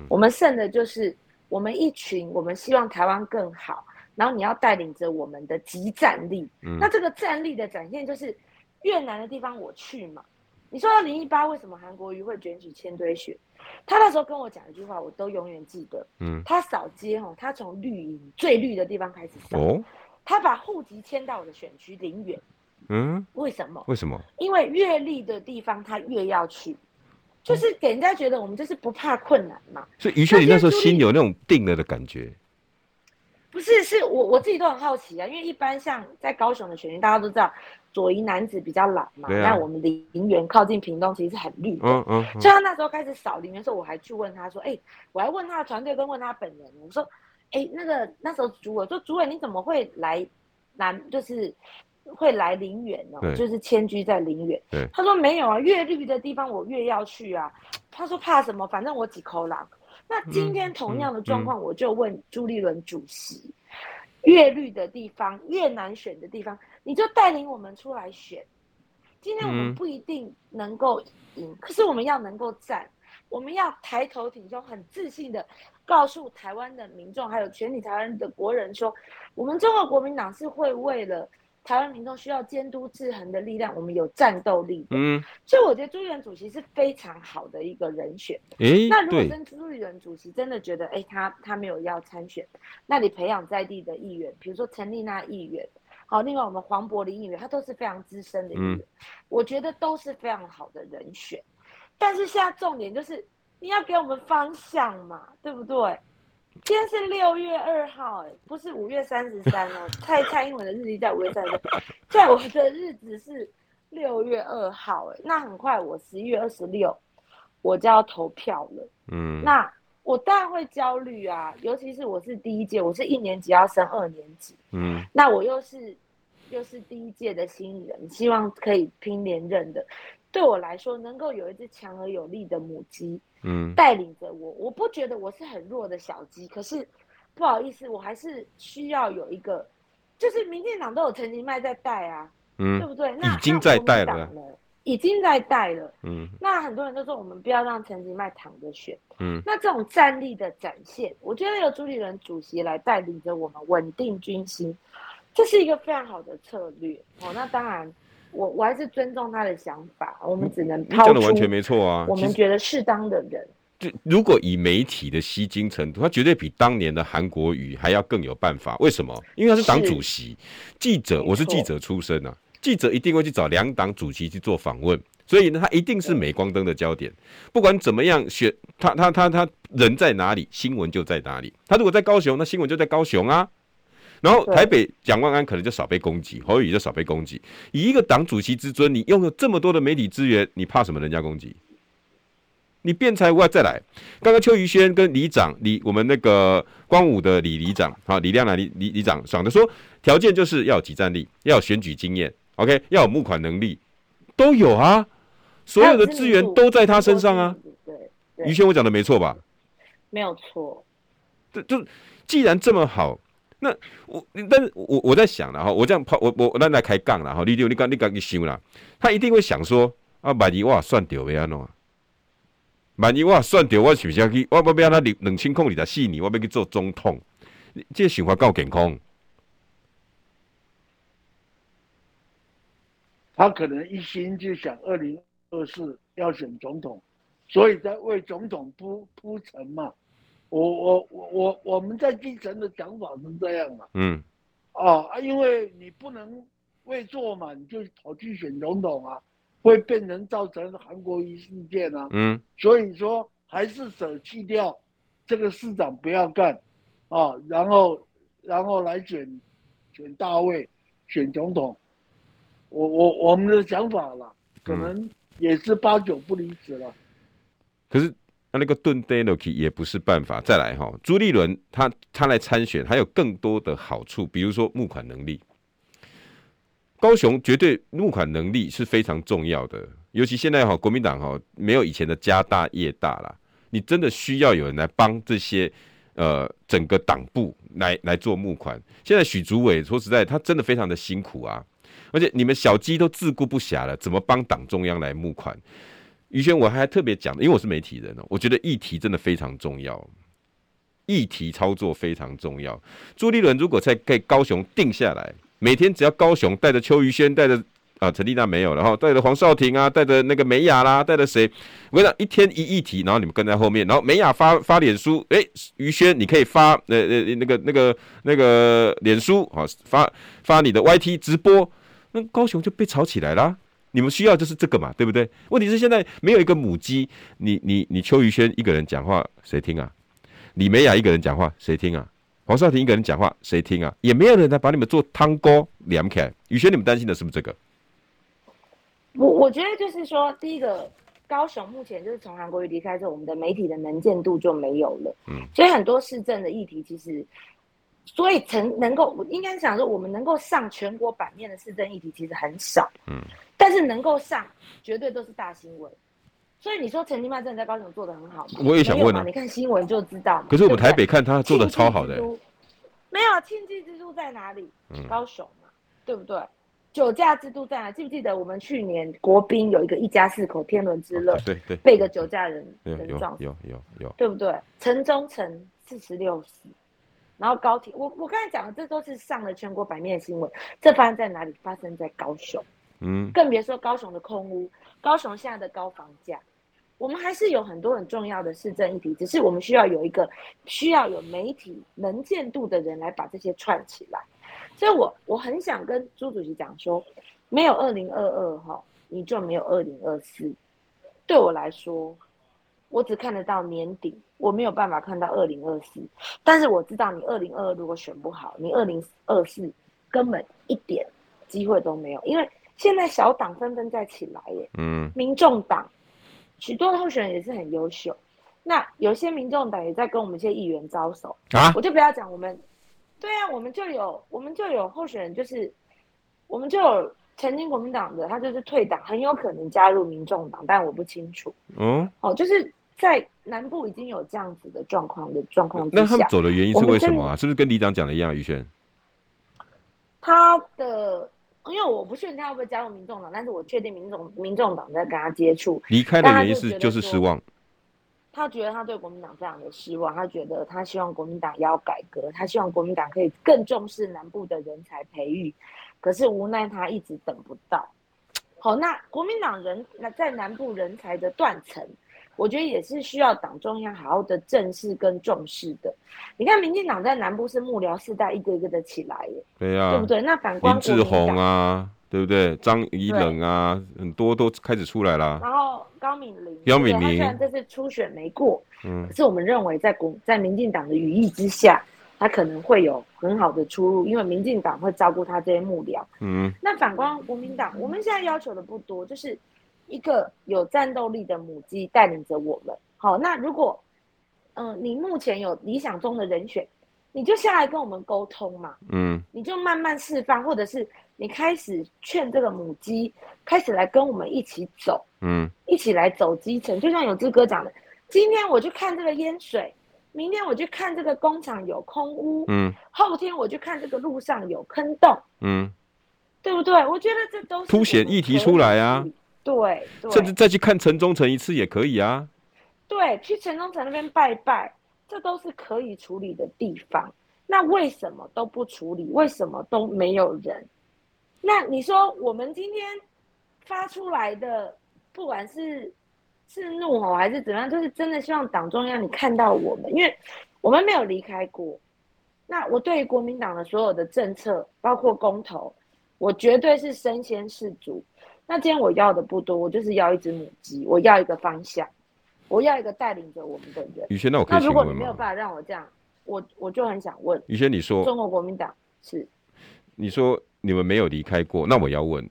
我们剩的就是我们一群，我们希望台湾更好，然后你要带领着我们的集战力。嗯、那这个战力的展现就是越南的地方我去嘛。你说到零一八，为什么韩国瑜会卷起千堆雪？他那时候跟我讲一句话，我都永远记得。嗯，他扫街哦，他从绿营最绿的地方开始扫。哦，他把户籍迁到我的选区林园。嗯，为什么？为什么？因为越绿的地方他越要去，就是给人家觉得我们就是不怕困难嘛。所以于轩，你那时候心有那种定了的感觉。不是，是我我自己都很好奇啊，因为一般像在高雄的选区，大家都知道。左营男子比较蓝嘛，那、啊、我们林园靠近屏东，其实是很绿的。嗯嗯。所以他那时候开始扫林园的时候，我还去问他说：“哎、欸，我还问他的团队跟问他本人，我说：哎、欸，那个那时候主委说，主委你怎么会来南，就是会来林园呢？就是迁居在林园。他说没有啊，越绿的地方我越要去啊。他说怕什么？反正我几口狼。那今天同样的状况，我就问朱立伦主席。越绿的地方，越难选的地方，你就带领我们出来选。今天我们不一定能够赢，嗯、可是我们要能够站，我们要抬头挺胸，很自信的告诉台湾的民众，还有全体台湾的国人说，我们中国国民党是会为了。台湾民众需要监督制衡的力量，我们有战斗力的。嗯，所以我觉得朱立伦主席是非常好的一个人选。诶，那如果跟朱立伦主席真的觉得，哎，他他没有要参选，那你培养在地的议员，比如说陈丽娜议员，好，另外我们黄柏林议员，他都是非常资深的议员，嗯，我觉得都是非常好的人选。但是现在重点就是你要给我们方向嘛，对不对？今天是六月二号，哎，不是五月三十三哦。蔡蔡英文的日历在五月三十三，在我的日子是六月二号，哎，那很快我十一月二十六我就要投票了。嗯，那我当然会焦虑啊，尤其是我是第一届，我是一年级要升二年级。嗯，那我又是又是第一届的新人，希望可以拼连任的。对我来说，能够有一只强而有力的母鸡，嗯，带领着我，我不觉得我是很弱的小鸡。可是，不好意思，我还是需要有一个，就是民进党都有陈其迈在带啊，嗯，对不对？那已经在带了，已经在带了，嗯。那很多人都说，我们不要让陈其迈躺着选，嗯。那这种战力的展现，我觉得有朱立伦主席来带领着我们稳定军心，这是一个非常好的策略哦。那当然。我我还是尊重他的想法，我们只能抛出。讲的完全没错啊。我们觉得适当的人，就如果以媒体的吸睛程度，他绝对比当年的韩国瑜还要更有办法。为什么？因为他是党主席，记者，我是记者出身啊，记者一定会去找两党主席去做访问，所以呢，他一定是镁光灯的焦点。不管怎么样选，他他他他人在哪里，新闻就在哪里。他如果在高雄，那新闻就在高雄啊。然后台北蒋万安可能就少被攻击，侯友宜就少被攻击。以一个党主席之尊，你拥有这么多的媒体资源，你怕什么人家攻击？你变才无碍再来。刚刚邱于轩跟李长李我们那个光武的李李长好，李亮来李李李长爽的说，条件就是要有即战力，要有选举经验，OK，要有募款能力，都有啊，所有的资源都在他身上啊。对，于轩我讲的没错吧？没有错。这就既然这么好。那我，但是我我在想了哈，我这样抛我我咱来开杠了哈，你就你刚你刚你想了，他一定会想说啊，万一我算掉要安怎？万一我算掉，我是不是要去？我我要让他两两千空二十四年，我要去做总统，这想法够健康。他可能一心就想二零二四要选总统，所以在为总统铺铺陈嘛。我我我我我们在基层的想法是这样嘛，嗯，哦啊，因为你不能未做嘛，你就跑去选总统啊，会变成造成韩国瑜事件啊，嗯，所以说还是舍弃掉这个市长不要干，啊，然后然后来选选大卫选总统，我我我们的想法啦，可能也是八九不离十了，可是。那那个盾呆落去也不是办法。再来哈，朱立伦他他来参选，还有更多的好处，比如说募款能力。高雄绝对募款能力是非常重要的，尤其现在哈，国民党哈没有以前的家大业大了，你真的需要有人来帮这些呃整个党部来来做募款。现在许主委说实在，他真的非常的辛苦啊，而且你们小鸡都自顾不暇了，怎么帮党中央来募款？于轩，我还特别讲，因为我是媒体人哦，我觉得议题真的非常重要，议题操作非常重要。朱立伦如果在给高雄定下来，每天只要高雄带着邱于轩，带着。啊，陈丽娜没有，然后带着黄少廷啊，带着那个美雅啦，带着谁？我跟你讲，一天一议题，然后你们跟在后面，然后美雅发发脸书，哎、于轩你可以发呃呃那个那个那个脸书啊，发发你的 YT 直播，那高雄就被炒起来了。你们需要就是这个嘛，对不对？问题是现在没有一个母鸡，你你你邱于轩一个人讲话谁听啊？李美雅一个人讲话谁听啊？黄少廷一个人讲话谁听啊？也没有人来把你们做汤锅连起来。宇轩，你们担心的是不是这个？我我觉得就是说，第一个，高雄目前就是从韩国瑜离开之后，我们的媒体的能见度就没有了。嗯，所以很多市政的议题，其实，所以曾能够，我应该想说，我们能够上全国版面的市政议题其实很少。嗯，但是能够上，绝对都是大新闻。所以你说陈其迈真的在高雄做的很好吗？我也想问啊，你看新闻就知道嘛。可是我们台北看他做的超好的。没有庆忌之都在哪里？嗯，高雄嘛，对不对？酒驾制度在哪？记不记得我们去年国宾有一个一家四口天伦之乐，对对，被个酒驾人人撞，有有有，对不对？城中城四十六死，然后高铁，我我刚才讲的这都是上了全国版面的新闻，这发生在哪里？发生在高雄，更别说高雄的空屋，高雄现在的高房价，我们还是有很多很重要的市政议题，只是我们需要有一个需要有媒体能见度的人来把这些串起来。所以我，我我很想跟朱主席讲说，没有二零二二哈，你就没有二零二四。对我来说，我只看得到年底，我没有办法看到二零二四。但是我知道，你二零二二如果选不好，你二零二四根本一点机会都没有。因为现在小党纷纷在起来耶，嗯，民众党许多候选人也是很优秀，那有些民众党也在跟我们一些议员招手啊，我就不要讲我们。对啊，我们就有我们就有候选人，就是我们就有曾经国民党的，他就是退党，很有可能加入民众党，但我不清楚。嗯，哦，就是在南部已经有这样子的状况的状况，那他们走的原因是为什么啊？是不是跟李长讲的一样？于轩，他的，因为我不确定他会不会加入民众党，但是我确定民众民众党在跟他接触。离开的原因是就是失望。他觉得他对国民党非常的失望，他觉得他希望国民党也要改革，他希望国民党可以更重视南部的人才培育，可是无奈他一直等不到。好，那国民党人那在南部人才的断层，我觉得也是需要党中央好好的正视跟重视的。你看，民进党在南部是幕僚世代一个一个的起来耶，对呀、啊，对不对？那反观林志宏啊。对不对？张宜冷啊，很多都开始出来了。然后高敏玲，高敏玲，他虽然这次初选没过，嗯，可是我们认为在国在民进党的羽翼之下，他可能会有很好的出路，因为民进党会照顾他这些幕僚。嗯，那反观国民党，我们现在要求的不多，就是一个有战斗力的母鸡带领着我们。好，那如果嗯、呃，你目前有理想中的人选，你就下来跟我们沟通嘛。嗯，你就慢慢释放，或者是。你开始劝这个母鸡，开始来跟我们一起走，嗯，一起来走基层。就像有志哥讲的，今天我去看这个淹水，明天我去看这个工厂有空屋，嗯，后天我去看这个路上有坑洞，嗯，对不对？我觉得这都是凸显议题出来啊，对，对，甚至再去看城中城一次也可以啊，对，去城中城那边拜拜，这都是可以处理的地方。那为什么都不处理？为什么都没有人？那你说我们今天发出来的，不管是是怒吼还是怎么样，就是真的希望党中央你看到我们，因为我们没有离开过。那我对于国民党的所有的政策，包括公投，我绝对是身先士卒。那今天我要的不多，我就是要一只母鸡，我要一个方向，我要一个带领着我们的人。宇轩，那我可以如果你没有办法让我这样，我我就很想问宇轩，你说中国国民党是？你说。你们没有离开过，那我要问：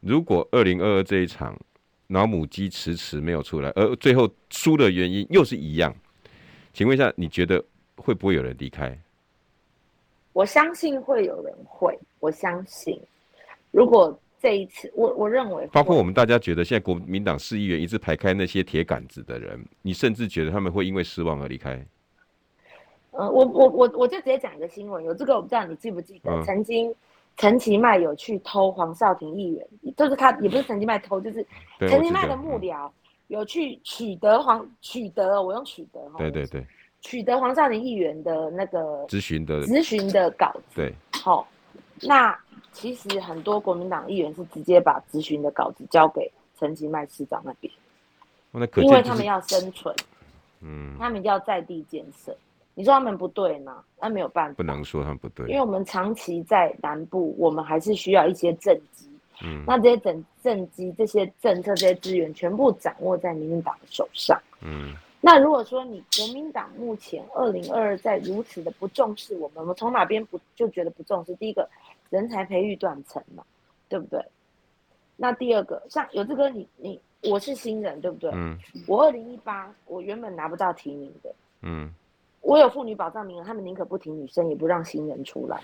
如果二零二二这一场，老母鸡迟迟没有出来，而最后输的原因又是一样，请问一下，你觉得会不会有人离开？我相信会有人会，我相信，如果这一次，我我认为，包括我们大家觉得，现在国民党市议员一直排开那些铁杆子的人，你甚至觉得他们会因为失望而离开？呃，我我我我就直接讲一个新闻，有这个我不知道你记不记得，嗯、曾经。陈其迈有去偷黄少廷议员，就是他也不是陈其迈偷，就是陈其迈的幕僚有去取得黄取得，我用取得哈。对对对。取得黄少廷议员的那个咨询的咨询的稿子。对。好、哦，那其实很多国民党议员是直接把咨询的稿子交给陈其迈市长那边，那可因为他们要生存，嗯，他们要在地建设。你说他们不对吗？那没有办法，不能说他们不对，因为我们长期在南部，我们还是需要一些政绩。嗯，那这些政政绩、这些政策、这些资源，全部掌握在民进党的手上。嗯，那如果说你国民党目前二零二二在如此的不重视我们，我们从哪边不就觉得不重视？第一个，人才培育断层嘛，对不对？那第二个，像有这个你你我是新人，对不对？嗯，我二零一八我原本拿不到提名的，嗯。我有妇女保障名额，他们宁可不提女生，也不让新人出来。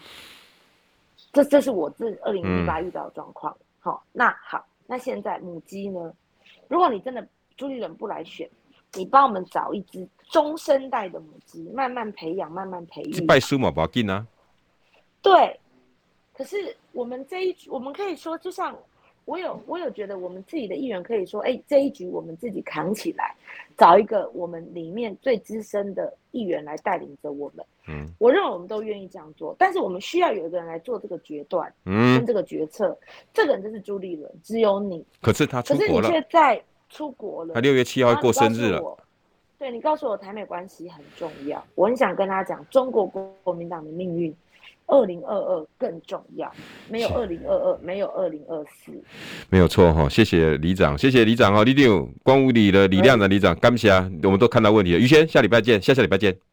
这这是我自二零一八遇到的状况。好、嗯哦，那好，那现在母鸡呢？如果你真的朱立伦不来选，你帮我们找一只中生代的母鸡，慢慢培养，慢慢培育。拜师嘛，不要紧啊。对，可是我们这一局，我们可以说，就像。我有，我有觉得我们自己的议员可以说，哎，这一局我们自己扛起来，找一个我们里面最资深的议员来带领着我们。嗯，我认为我们都愿意这样做，但是我们需要有一个人来做这个决断，嗯，跟这个决策。这个人就是朱立伦，只有你。可是他出国了，可是你却在出国了。他六月七号过生日了。对，你告诉我，台美关系很重要，我很想跟他讲，中国国民党的命运。二零二二更重要，没有二零二二，没有二零二四，没有错哈。谢谢李长，谢谢李长哦，李长，光武里的李亮的李长，感谢，我们都看到问题了。于谦，下礼拜见，下下礼拜见。